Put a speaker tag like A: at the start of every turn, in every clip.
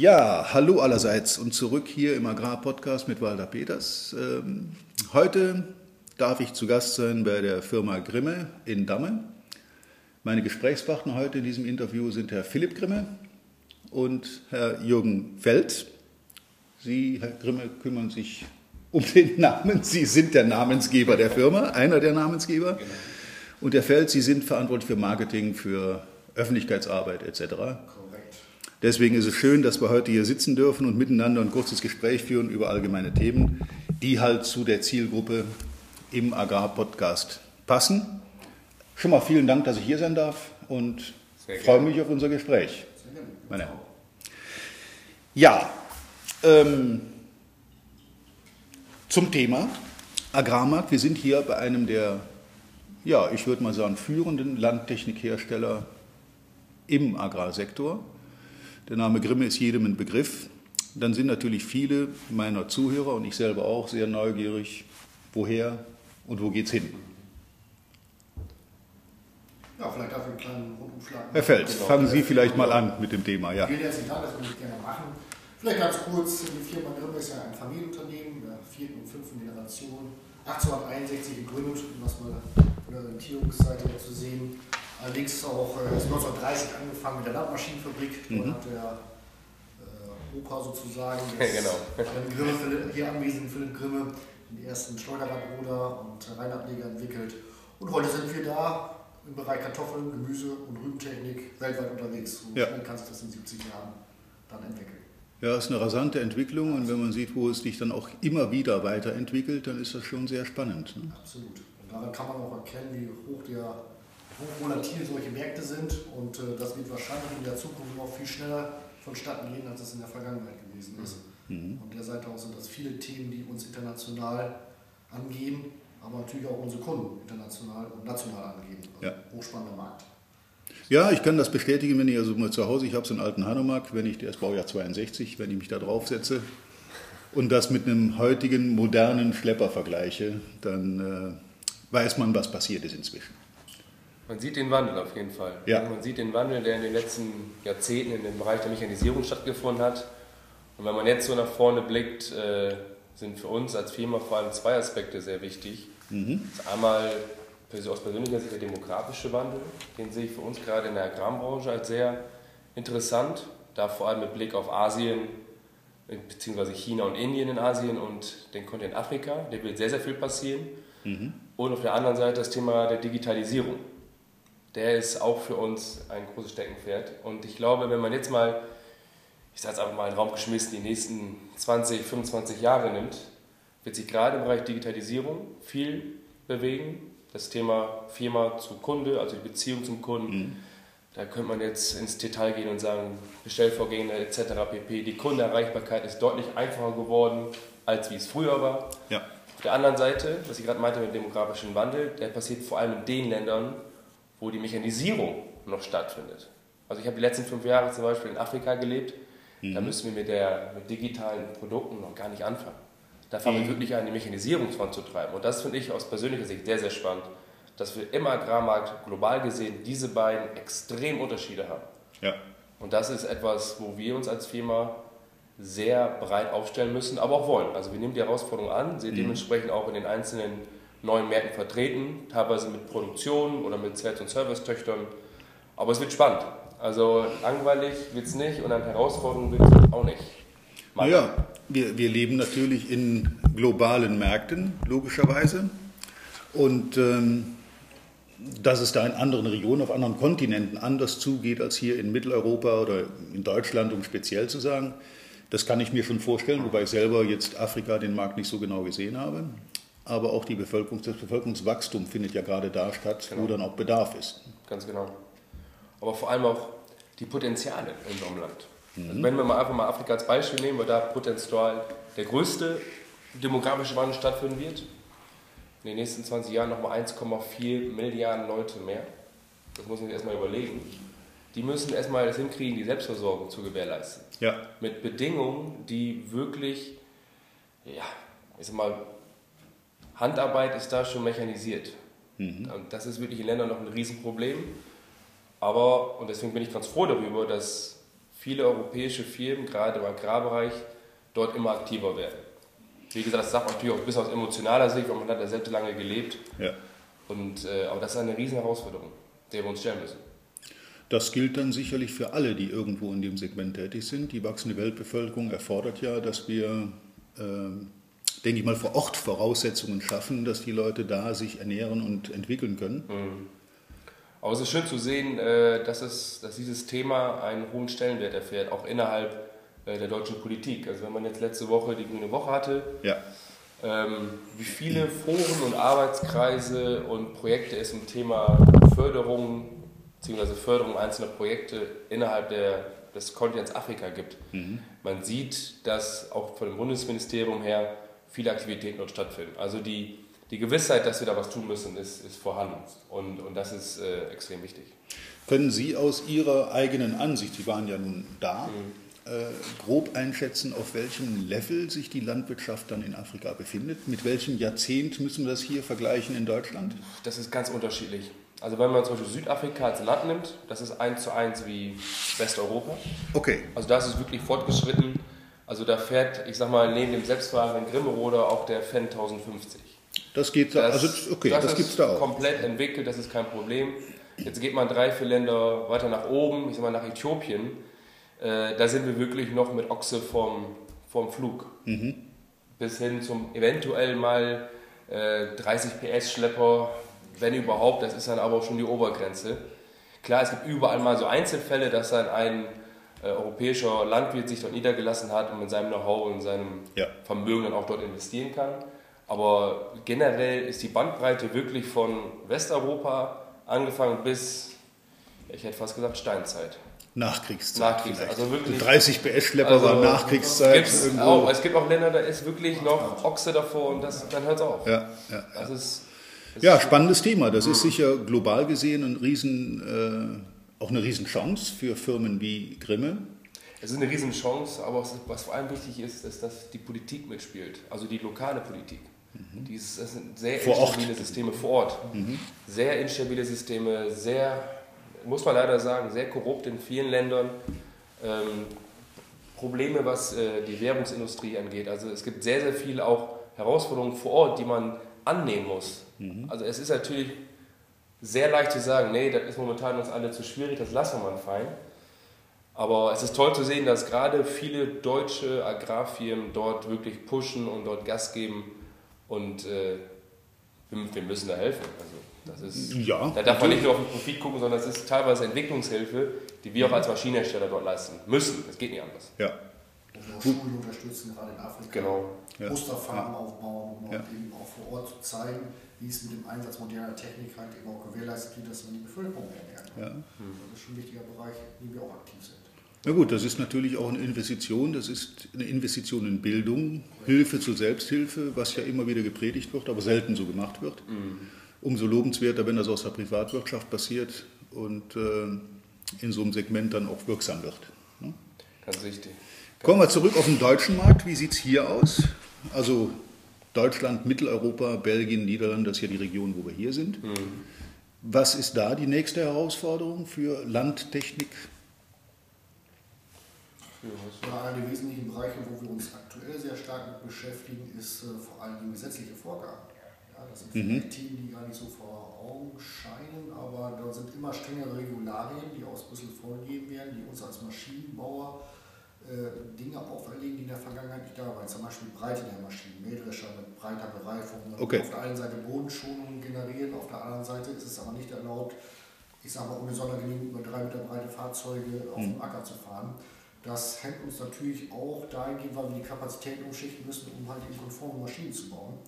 A: Ja, hallo allerseits und zurück hier im Agrarpodcast mit Walter Peters. Ähm, heute darf ich zu Gast sein bei der Firma Grimme in Damme. Meine Gesprächspartner heute in diesem Interview sind Herr Philipp Grimme und Herr Jürgen Feld. Sie, Herr Grimme, kümmern sich um den Namen. Sie sind der Namensgeber der Firma, einer der Namensgeber. Genau. Und Herr Feld, Sie sind verantwortlich für Marketing, für Öffentlichkeitsarbeit etc. Deswegen ist es schön, dass wir heute hier sitzen dürfen und miteinander ein kurzes Gespräch führen über allgemeine Themen, die halt zu der Zielgruppe im Agrar-Podcast passen. Schon mal vielen Dank, dass ich hier sein darf und freue mich auf unser Gespräch. Meine ja, ähm, zum Thema Agrarmarkt. Wir sind hier bei einem der, ja, ich würde mal sagen, führenden Landtechnikhersteller im Agrarsektor. Der Name Grimme ist jedem ein Begriff. Dann sind natürlich viele meiner Zuhörer und ich selber auch sehr neugierig, woher und wo geht es hin.
B: Ja, vielleicht darf ich einen kleinen Rundumschlag
A: Herr Fels, genau. fangen Sie vielleicht mal an mit dem Thema. Ja.
B: Vielen herzlichen Dank, das würde ich gerne machen. Vielleicht ganz kurz, die Firma Grimme ist ja ein Familienunternehmen der vierten und fünften Generation. 1861 gegründet, um das mal von der Orientierungsseite zu sehen. Allerdings auch äh, 1930 angefangen mit der Landmaschinenfabrik. Dort mhm. hat der äh, Opa sozusagen,
C: das, genau.
B: Grimme, hier anwesend Philipp Grimme, den ersten Schleuderradruder und Reinableger entwickelt. Und heute sind wir da im Bereich Kartoffeln, Gemüse und Rübentechnik weltweit unterwegs. Und ja. schnell kann sich das in 70 Jahren dann entwickeln.
A: Ja, ist eine rasante Entwicklung und wenn man sieht, wo es sich dann auch immer wieder weiterentwickelt, dann ist das schon sehr spannend.
B: Ne? Absolut. Und daran kann man auch erkennen, wie hoch der hochvolatil solche Märkte sind und äh, das wird wahrscheinlich in der Zukunft noch viel schneller vonstatten gehen, als es in der Vergangenheit gewesen ist. Mhm. Von der Seite aus sind das viele Themen, die uns international angehen, aber natürlich auch unsere Kunden international und national angehen. Also ja. Hochspannender Markt.
A: Ja, ich kann das bestätigen, wenn ich also mal zu Hause, ich habe so einen alten Hanomag, wenn ich, der ist Baujahr 62, wenn ich mich da drauf setze und das mit einem heutigen modernen Schlepper vergleiche, dann äh, weiß man, was passiert ist inzwischen.
C: Man sieht den Wandel auf jeden Fall. Ja. Man sieht den Wandel, der in den letzten Jahrzehnten in dem Bereich der Mechanisierung stattgefunden hat. Und wenn man jetzt so nach vorne blickt, äh, sind für uns als Firma vor allem zwei Aspekte sehr wichtig. Mhm. Das ist einmal aus persönlicher Sicht der demografische Wandel. Den sehe ich für uns gerade in der Agrarbranche als sehr interessant, da vor allem mit Blick auf Asien, beziehungsweise China und Indien in Asien und den Kontinent Afrika. Da wird sehr, sehr viel passieren. Mhm. Und auf der anderen Seite das Thema der Digitalisierung der ist auch für uns ein großes Steckenpferd. Und ich glaube, wenn man jetzt mal, ich sage es einfach mal in den Raum geschmissen, die nächsten 20, 25 Jahre nimmt, wird sich gerade im Bereich Digitalisierung viel bewegen. Das Thema Firma zu Kunde, also die Beziehung zum Kunden. Mhm. Da könnte man jetzt ins Detail gehen und sagen, Bestellvorgänge etc. pp. Die Kundenerreichbarkeit ist deutlich einfacher geworden, als wie es früher war. Ja. Auf der anderen Seite, was ich gerade meinte mit dem demografischen Wandel, der passiert vor allem in den Ländern, wo die Mechanisierung noch stattfindet. Also ich habe die letzten fünf Jahre zum Beispiel in Afrika gelebt, mhm. da müssen wir mit, der, mit digitalen Produkten noch gar nicht anfangen. Da fangen mhm. wir wirklich an, die Mechanisierung voranzutreiben. Und das finde ich aus persönlicher Sicht sehr, sehr spannend, dass wir im Agrarmarkt global gesehen diese beiden extrem Unterschiede haben. Ja. Und das ist etwas, wo wir uns als Firma sehr breit aufstellen müssen, aber auch wollen. Also wir nehmen die Herausforderung an, sind mhm. dementsprechend auch in den einzelnen neuen Märkten vertreten, teilweise mit Produktion oder mit Sales- und Service-Töchtern. Aber es wird spannend. Also langweilig wird es nicht und an Herausforderungen wird es auch nicht.
A: Naja, wir, wir leben natürlich in globalen Märkten, logischerweise. Und ähm, dass es da in anderen Regionen, auf anderen Kontinenten anders zugeht als hier in Mitteleuropa oder in Deutschland, um speziell zu sagen, das kann ich mir schon vorstellen, wobei ich selber jetzt Afrika den Markt nicht so genau gesehen habe aber auch die Bevölkerung, das Bevölkerungswachstum findet ja gerade da statt, genau. wo dann auch Bedarf ist.
C: Ganz genau. Aber vor allem auch die Potenziale in unserem Land. Mhm. Also wenn wir mal einfach mal Afrika als Beispiel nehmen, weil da Potenzial der größte demografische Wandel stattfinden wird. In den nächsten 20 Jahren nochmal 1,4 Milliarden Leute mehr. Das muss man sich erstmal überlegen. Die müssen erstmal das hinkriegen, die Selbstversorgung zu gewährleisten.
A: Ja.
C: Mit Bedingungen, die wirklich, ja, ich sag mal, Handarbeit ist da schon mechanisiert. Mhm. Und das ist wirklich in Ländern noch ein Riesenproblem. Aber, und deswegen bin ich ganz froh darüber, dass viele europäische Firmen, gerade im Agrarbereich, dort immer aktiver werden. Wie gesagt, das sagt man natürlich auch ein bisschen aus emotionaler Sicht, weil man hat ja selbst lange gelebt.
A: Ja.
C: Und, äh, aber das ist eine riesen Herausforderung, der wir uns stellen müssen.
A: Das gilt dann sicherlich für alle, die irgendwo in dem Segment tätig sind. Die wachsende Weltbevölkerung erfordert ja, dass wir, äh, denke ich mal, vor Ort Voraussetzungen schaffen, dass die Leute da sich ernähren und entwickeln können.
C: Mhm. Aber es ist schön zu sehen, äh, dass, es, dass dieses Thema einen hohen Stellenwert erfährt, auch innerhalb äh, der deutschen Politik. Also wenn man jetzt letzte Woche die Grüne Woche hatte,
A: ja.
C: ähm, wie viele Foren und Arbeitskreise und Projekte es im Thema Förderung bzw. Förderung einzelner Projekte innerhalb der, des Kontinents Afrika gibt. Mhm. Man sieht, dass auch von dem Bundesministerium her viele Aktivitäten dort stattfinden. Also die die Gewissheit, dass wir da was tun müssen, ist, ist vorhanden. Und, und das ist äh, extrem wichtig.
A: Können Sie aus Ihrer eigenen Ansicht, Sie waren ja nun da, mhm. äh, grob einschätzen, auf welchem Level sich die Landwirtschaft dann in Afrika befindet? Mit welchem Jahrzehnt müssen wir das hier vergleichen in Deutschland?
C: Das ist ganz unterschiedlich. Also wenn man zum Beispiel Südafrika als Land nimmt, das ist eins zu eins wie Westeuropa.
A: Okay.
C: Also da ist es wirklich fortgeschritten. Also da fährt, ich sag mal, neben dem selbstfahrenden Grimmeroder auch der Fan 1050.
A: Das geht da, also okay, das, das gibt es da auch.
C: komplett entwickelt, das ist kein Problem. Jetzt geht man drei, vier Länder weiter nach oben, ich sag mal nach Äthiopien. Äh, da sind wir wirklich noch mit Ochse vom, vom Flug. Mhm. Bis hin zum eventuell mal äh, 30 PS Schlepper, wenn überhaupt, das ist dann aber auch schon die Obergrenze. Klar, es gibt überall mal so Einzelfälle, dass dann ein äh, europäischer Landwirt sich dort niedergelassen hat und mit seinem Know-how und seinem ja. Vermögen dann auch dort investieren kann. Aber generell ist die Bandbreite wirklich von Westeuropa angefangen bis, ich hätte fast gesagt, Steinzeit.
A: Nachkriegszeit.
C: Nachkriegszeit. Also wirklich,
A: 30 PS-Schlepper also war Nachkriegszeit.
C: Auch, es gibt auch Länder, da ist wirklich noch Ochse davor und das, dann hört es auf.
A: Ja, ja,
C: das ist,
A: ja, spannendes Thema. Das ist sicher global gesehen ein Riesen, äh, auch eine Riesenchance für Firmen wie Grimme.
C: Es ist eine Riesenchance, aber was vor allem wichtig ist, ist, dass die Politik mitspielt, also die lokale Politik. Mhm. Dies, das sind sehr vor instabile Ort. Systeme vor Ort. Mhm. Sehr instabile Systeme, sehr, muss man leider sagen, sehr korrupt in vielen Ländern. Ähm, Probleme, was äh, die Währungsindustrie angeht. Also es gibt sehr, sehr viele auch Herausforderungen vor Ort, die man annehmen muss. Mhm. Also es ist natürlich sehr leicht zu sagen, nee, das ist momentan uns alle zu schwierig, das lassen wir mal fein. Aber es ist toll zu sehen, dass gerade viele deutsche Agrarfirmen dort wirklich pushen und dort Gas geben und äh, wir müssen da helfen. Also das ist,
A: ja,
C: da darf man nicht nur auf den Profit gucken, sondern es ist teilweise Entwicklungshilfe, die wir auch als Maschinenhersteller dort leisten müssen. Das geht nicht anders.
A: Ja.
B: Und auch Schulen unterstützen, gerade in Afrika.
C: Genau.
B: Ja. Musterfarmen aufbauen, um ja. eben auch vor Ort zu zeigen, wie es mit dem Einsatz moderner Technik halt eben auch gewährleistet wird, dass man die Bevölkerung ernährt. Ja. Das ist schon ein wichtiger Bereich, in dem wir auch aktiv sind.
A: Na gut, das ist natürlich auch eine Investition. Das ist eine Investition in Bildung, Hilfe zur Selbsthilfe, was ja immer wieder gepredigt wird, aber selten so gemacht wird. Mhm. Umso lobenswerter, wenn das aus der Privatwirtschaft passiert und äh, in so einem Segment dann auch wirksam wird.
C: Ne? Ganz richtig.
A: Kommen wir zurück auf den deutschen Markt. Wie sieht es hier aus? Also Deutschland, Mitteleuropa, Belgien, Niederlande, das ist ja die Region, wo wir hier sind. Mhm. Was ist da die nächste Herausforderung für Landtechnik,
B: ja, einer der wesentlichen Bereiche, wo wir uns aktuell sehr stark mit beschäftigen, ist äh, vor allem die gesetzliche Vorgaben. Ja, das sind mhm. Themen, die gar nicht so vor Augen scheinen, aber da sind immer strengere Regularien, die aus Brüssel vorgegeben werden, die uns als Maschinenbauer äh, Dinge auferlegen, die in der Vergangenheit nicht da waren. Zum Beispiel Breite der Maschinen, Mähdrescher mit breiter Bereifung.
A: Okay.
B: Auf der einen Seite Bodenschonungen generieren, auf der anderen Seite ist es aber nicht erlaubt, ich sage mal, ohne Sondergenehmigung über drei Meter breite Fahrzeuge auf mhm. dem Acker zu fahren. Das hängt uns natürlich auch dahingehend, weil wir die Kapazitäten umschichten müssen, um halt eben konforme Maschinen zu bauen.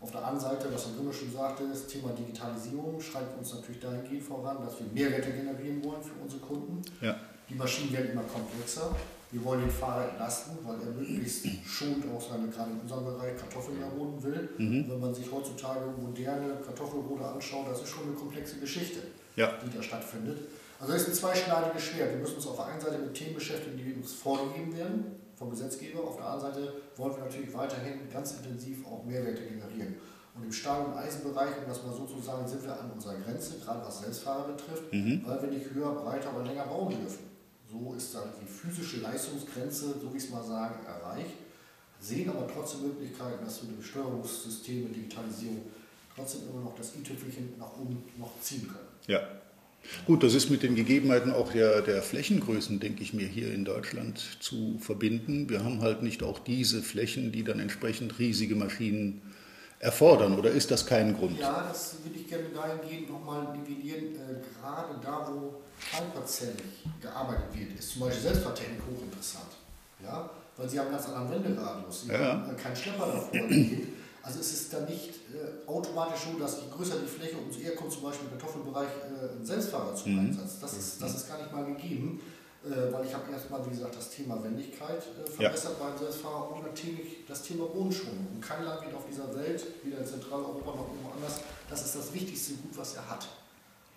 B: Auf der anderen Seite, was Herr Grimmer schon sagte, das Thema Digitalisierung schreibt uns natürlich dahingehend voran, dass wir Mehrwerte generieren wollen für unsere Kunden.
A: Ja.
B: Die Maschinen werden immer komplexer. Wir wollen den Fahrer entlasten, weil er möglichst schonend auch seine, gerade in unserem Bereich, Kartoffeln erroden will. Mhm. Wenn man sich heutzutage moderne Kartoffelrode anschaut, das ist schon eine komplexe Geschichte, ja. die da stattfindet. Also es ist ein zweischneidiges Schwert. Wir müssen uns auf der einen Seite mit Themen beschäftigen, die uns vorgegeben werden vom Gesetzgeber. Auf der anderen Seite wollen wir natürlich weiterhin ganz intensiv auch Mehrwerte generieren. Und im Stahl- und Eisenbereich, um das mal so zu sagen, sind wir an unserer Grenze, gerade was Selbstfahrer betrifft, mhm. weil wir nicht höher, breiter, aber länger bauen dürfen. Ist dann die physische Leistungsgrenze, so wie ich es mal sagen, erreicht. Sehen aber trotzdem Möglichkeiten, dass wir durch Steuerungssysteme, Digitalisierung trotzdem immer noch das i-Tüpfelchen nach oben noch ziehen können.
A: Ja. Gut, das ist mit den Gegebenheiten auch der, der Flächengrößen, denke ich mir, hier in Deutschland zu verbinden. Wir haben halt nicht auch diese Flächen, die dann entsprechend riesige Maschinen erfordern, oder ist das kein Grund?
B: Ja, das würde ich gerne dahingehend nochmal nivellieren. Äh, gerade da, wo teilparzellig gearbeitet wird, ist zum Beispiel Selbstfahrtechnik hochinteressant. Ja? Weil sie haben ganz anderen Wenderadius, sie ja. haben keinen Schlepper davor. Also es ist dann nicht äh, automatisch so, dass je größer die Fläche, umso eher kommt zum Beispiel im Kartoffelbereich äh, ein Selbstfahrer zum mhm. Einsatz. Das ist, das ist gar nicht mal gegeben. Äh, weil ich habe erstmal, wie gesagt, das Thema Wendigkeit äh, verbessert ja. beim Selbstfahrer und natürlich das Thema Bodenschwung. Und kein Land geht auf dieser Welt, weder in Zentraleuropa noch irgendwo anders, das ist das wichtigste Gut, was er hat.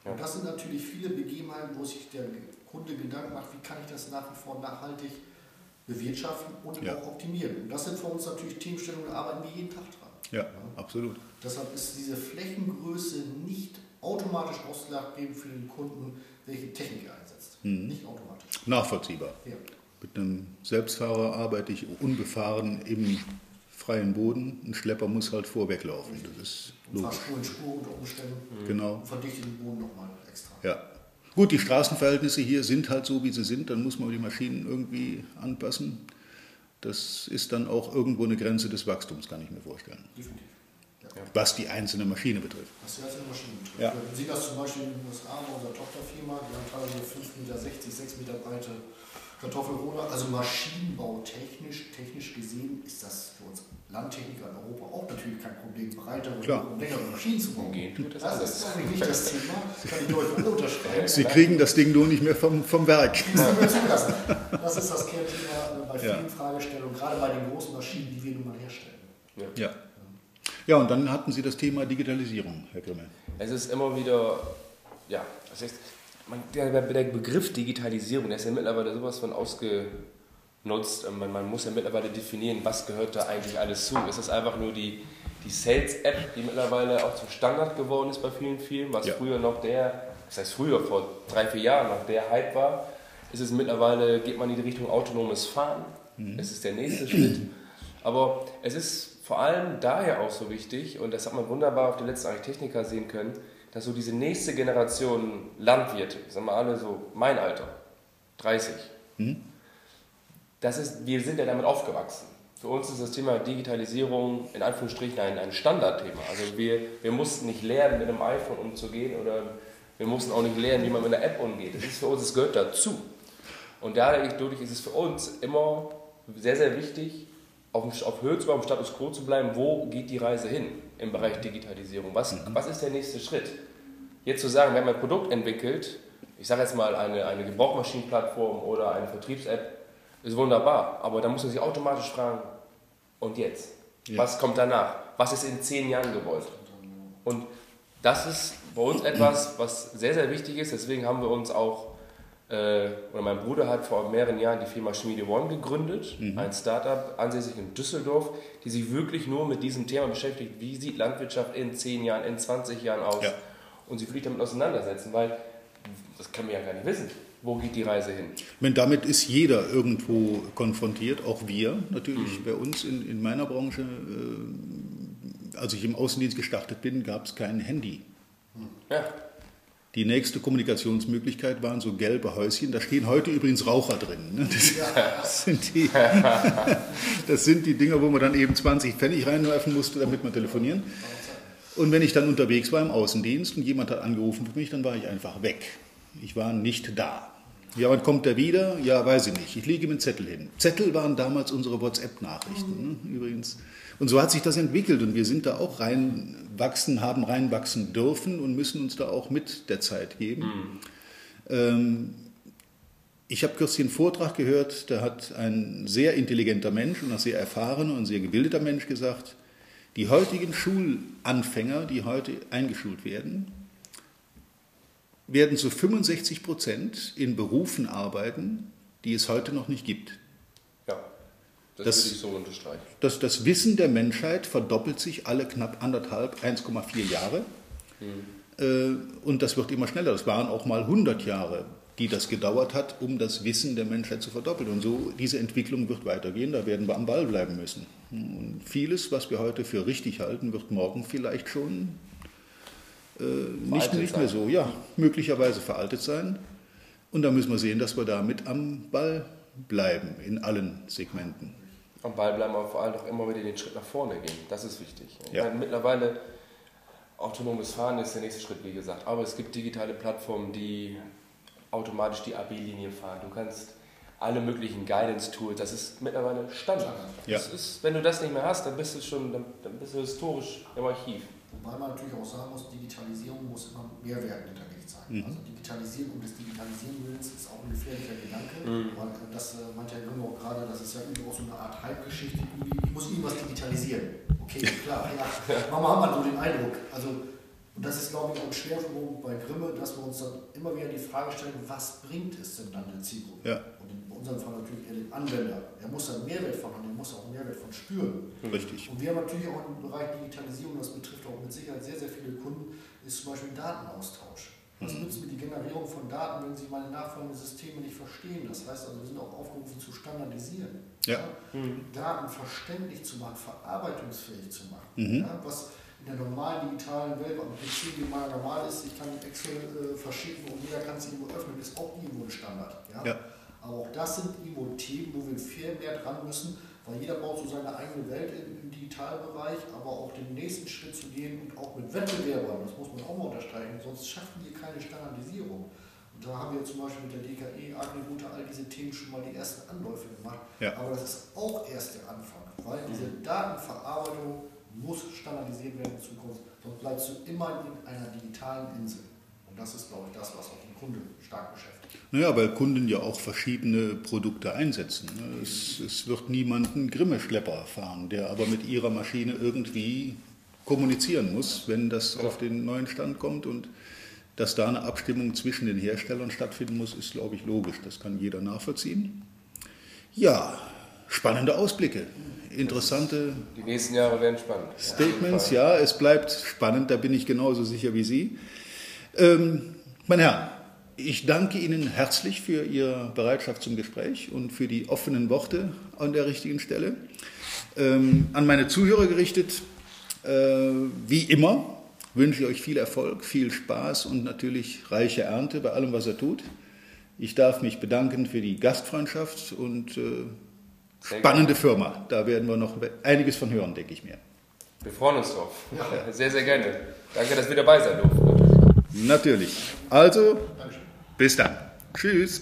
B: Ja. Und das sind natürlich viele Begebenheiten, wo sich der Kunde Gedanken macht, wie kann ich das nach wie vor nachhaltig bewirtschaften und ja. auch optimieren. Und das sind für uns natürlich Themenstellungen, da arbeiten wir jeden Tag dran.
A: Ja, absolut.
B: Deshalb ist diese Flächengröße nicht automatisch ausschlaggebend für den Kunden, welche Technik er einsetzt. Mhm. Nicht automatisch.
A: Nachvollziehbar. Ja. Mit einem Selbstfahrer arbeite ich unbefahren im freien Boden. Ein Schlepper muss halt vorweglaufen. Das ist logisch.
B: Fahrspur in Spur unter Umständen.
A: Genau.
B: Und verdichtet den Boden nochmal extra.
A: Ja. Gut, die Straßenverhältnisse hier sind halt so, wie sie sind. Dann muss man die Maschinen irgendwie anpassen. Das ist dann auch irgendwo eine Grenze des Wachstums, kann ich mir vorstellen. Definitiv. Ja. Was die einzelne Maschine betrifft.
B: Was die einzelne Maschine betrifft. Ja. Wir sehen das zum Beispiel in den USA bei unserer Tochterfirma, die haben teilweise 5,60 Meter, 6 Meter breite Kartoffelroder. Also maschinenbautechnisch, technisch gesehen ist das für uns Landtechniker in Europa auch natürlich kein Problem, breiter und längere Maschinen zu bauen. das, das ist eigentlich nicht das Thema, kann ich deutlich unterschreiben.
A: Sie kriegen das Ding nur nicht mehr vom, vom Werk.
B: Das ist das Kernthema bei vielen ja. Fragestellungen, gerade bei den großen Maschinen, die wir nun mal herstellen.
A: Ja. ja. Ja, und dann hatten Sie das Thema Digitalisierung, Herr Grimme.
C: Es ist immer wieder, ja, das heißt, der, der, Begriff Digitalisierung, der ist ja mittlerweile sowas von ausgenutzt. Man, man, muss ja mittlerweile definieren, was gehört da eigentlich alles zu. Ist das einfach nur die, die Sales-App, die mittlerweile auch zum Standard geworden ist bei vielen Firmen, was ja. früher noch der, das heißt früher, vor drei, vier Jahren noch der Hype war, ist es mittlerweile, geht man in die Richtung autonomes Fahren. Mhm. Das ist der nächste Schritt. Aber es ist vor allem daher auch so wichtig, und das hat man wunderbar auf den letzten Architechniker sehen können, dass so diese nächste Generation Landwirte, sagen wir alle so mein Alter, 30, mhm. das ist, wir sind ja damit aufgewachsen. Für uns ist das Thema Digitalisierung in Anführungsstrichen ein, ein Standardthema. Also wir, wir mussten nicht lernen, mit einem iPhone umzugehen oder wir mussten auch nicht lernen, wie man mit einer App umgeht. Das ist für uns, es gehört dazu. Und dadurch ist es für uns immer sehr, sehr wichtig, auf, auf Höhe zu bleiben, Status Quo zu bleiben, wo geht die Reise hin im Bereich Digitalisierung? Was, mhm. was ist der nächste Schritt? Jetzt zu sagen, wir haben ein Produkt entwickelt, ich sage jetzt mal eine, eine Gebrauchmaschinenplattform oder eine Vertriebs-App, ist wunderbar, aber da muss man sich automatisch fragen, und jetzt? Ja. Was kommt danach? Was ist in zehn Jahren gewollt? Und das ist bei uns etwas, was sehr, sehr wichtig ist. Deswegen haben wir uns auch äh, oder mein Bruder hat vor mehreren Jahren die Firma Schmiede One gegründet, mhm. ein Startup ansässig in Düsseldorf, die sich wirklich nur mit diesem Thema beschäftigt, wie sieht Landwirtschaft in 10 Jahren, in 20 Jahren aus ja. und sich wirklich damit auseinandersetzen, weil das kann man ja gar nicht wissen. Wo geht die Reise hin?
A: Meine, damit ist jeder irgendwo konfrontiert, auch wir natürlich. Mhm. Bei uns in, in meiner Branche, äh, als ich im Außendienst gestartet bin, gab es kein Handy. Ja. Die nächste Kommunikationsmöglichkeit waren so gelbe Häuschen. Da stehen heute übrigens Raucher drin. Ne? Das, sind die, das sind die Dinger, wo man dann eben 20 Pfennig reinwerfen musste, damit man telefonieren. Und wenn ich dann unterwegs war im Außendienst und jemand hat angerufen für mich, dann war ich einfach weg. Ich war nicht da. Ja, wann kommt er wieder? Ja, weiß ich nicht. Ich lege ihm einen Zettel hin. Zettel waren damals unsere WhatsApp-Nachrichten, ne? übrigens. Und so hat sich das entwickelt und wir sind da auch reinwachsen, haben reinwachsen dürfen und müssen uns da auch mit der Zeit geben. Mhm. Ähm, ich habe kürzlich einen Vortrag gehört, da hat ein sehr intelligenter Mensch und ein sehr erfahrener und sehr gebildeter Mensch gesagt, die heutigen Schulanfänger, die heute eingeschult werden, werden zu 65 Prozent in Berufen arbeiten, die es heute noch nicht gibt.
C: Ja, das, das würde ich so unterstreichen.
A: Das, das Wissen der Menschheit verdoppelt sich alle knapp anderthalb, 1,4 Jahre. Mhm. Und das wird immer schneller. Das waren auch mal 100 Jahre, die das gedauert hat, um das Wissen der Menschheit zu verdoppeln. Und so, diese Entwicklung wird weitergehen, da werden wir am Ball bleiben müssen. Und vieles, was wir heute für richtig halten, wird morgen vielleicht schon äh, nicht, nicht mehr so, ja, möglicherweise veraltet sein. Und da müssen wir sehen, dass wir damit am Ball bleiben, in allen Segmenten.
C: Am Ball bleiben, aber vor allem auch immer wieder den Schritt nach vorne gehen. Das ist wichtig. Ja. Meine, mittlerweile, autonomes Fahren ist der nächste Schritt, wie gesagt. Aber es gibt digitale Plattformen, die automatisch die AB-Linie fahren. Du kannst alle möglichen Guidance-Tools, das ist mittlerweile Standard. Ja. Ist, wenn du das nicht mehr hast, dann bist du schon, dann, dann bist du historisch im Archiv.
B: Wobei man natürlich auch sagen muss, Digitalisierung muss immer Mehrwert hinterlegt sein. Mhm. Also Digitalisieren um des Digitalisieren Willens ist auch ein gefährlicher Gedanke. Mhm. Und das äh, meint ja Gründer auch gerade, das ist ja überaus so eine Art Halbgeschichte. Ich muss irgendwas digitalisieren. Okay, klar, ja. Manchmal hat man so den Eindruck. Also und das ist, glaube ich, auch ein Schwerpunkt bei Grimme, dass wir uns dann immer wieder die Frage stellen, was bringt es denn dann der Zielgruppe? Ja. Unserem Fall natürlich eher den Anwender. Er muss dann Mehrwert von haben, er muss auch Mehrwert von spüren.
A: Richtig.
B: Und wir haben natürlich auch im Bereich Digitalisierung, das betrifft auch mit Sicherheit sehr, sehr viele Kunden, ist zum Beispiel Datenaustausch. Was mhm. nützt mir die Generierung von Daten, wenn Sie meine nachfolgenden Systeme nicht verstehen? Das heißt also, wir sind auch aufgerufen zu standardisieren. Ja. Mhm. Daten verständlich zu machen, verarbeitungsfähig zu machen. Mhm. Ja, was in der normalen digitalen Welt, am PC, normal ist, ich kann Excel äh, verschicken und jeder kann es irgendwo öffnen, ist auch irgendwo ein Standard. Ja? Aber auch das sind irgendwo Themen, wo wir viel mehr dran müssen, weil jeder baut so seine eigene Welt im, im Digitalbereich, aber auch den nächsten Schritt zu gehen und auch mit Wettbewerbern, das muss man auch mal unterstreichen, sonst schaffen wir keine Standardisierung. Und da haben wir zum Beispiel mit der DKE, Agri-Route, all diese Themen schon mal die ersten Anläufe gemacht. Ja. Aber das ist auch erst der Anfang, weil diese Datenverarbeitung muss standardisiert werden in Zukunft, sonst bleibst du immer in einer digitalen Insel. Und das ist, glaube ich, das, was auch den Kunden stark beschäftigt.
A: Naja, weil Kunden ja auch verschiedene Produkte einsetzen. Ne? Es, es wird niemanden Grimme-Schlepper fahren, der aber mit ihrer Maschine irgendwie kommunizieren muss, wenn das auf den neuen Stand kommt. Und dass da eine Abstimmung zwischen den Herstellern stattfinden muss, ist, glaube ich, logisch. Das kann jeder nachvollziehen. Ja, spannende Ausblicke interessante.
C: Die nächsten Jahre werden spannend.
A: Statements, ja, es bleibt spannend, da bin ich genauso sicher wie Sie. Ähm, meine Herren, ich danke Ihnen herzlich für Ihre Bereitschaft zum Gespräch und für die offenen Worte an der richtigen Stelle. Ähm, an meine Zuhörer gerichtet, äh, wie immer, wünsche ich euch viel Erfolg, viel Spaß und natürlich reiche Ernte bei allem, was er tut. Ich darf mich bedanken für die Gastfreundschaft und äh, spannende Firma. Da werden wir noch einiges von hören, denke ich mir.
C: Wir freuen uns drauf. Ja. Sehr, sehr gerne. Danke, dass wir dabei sein durften.
A: Natürlich. Also, bis dann. Tschüss.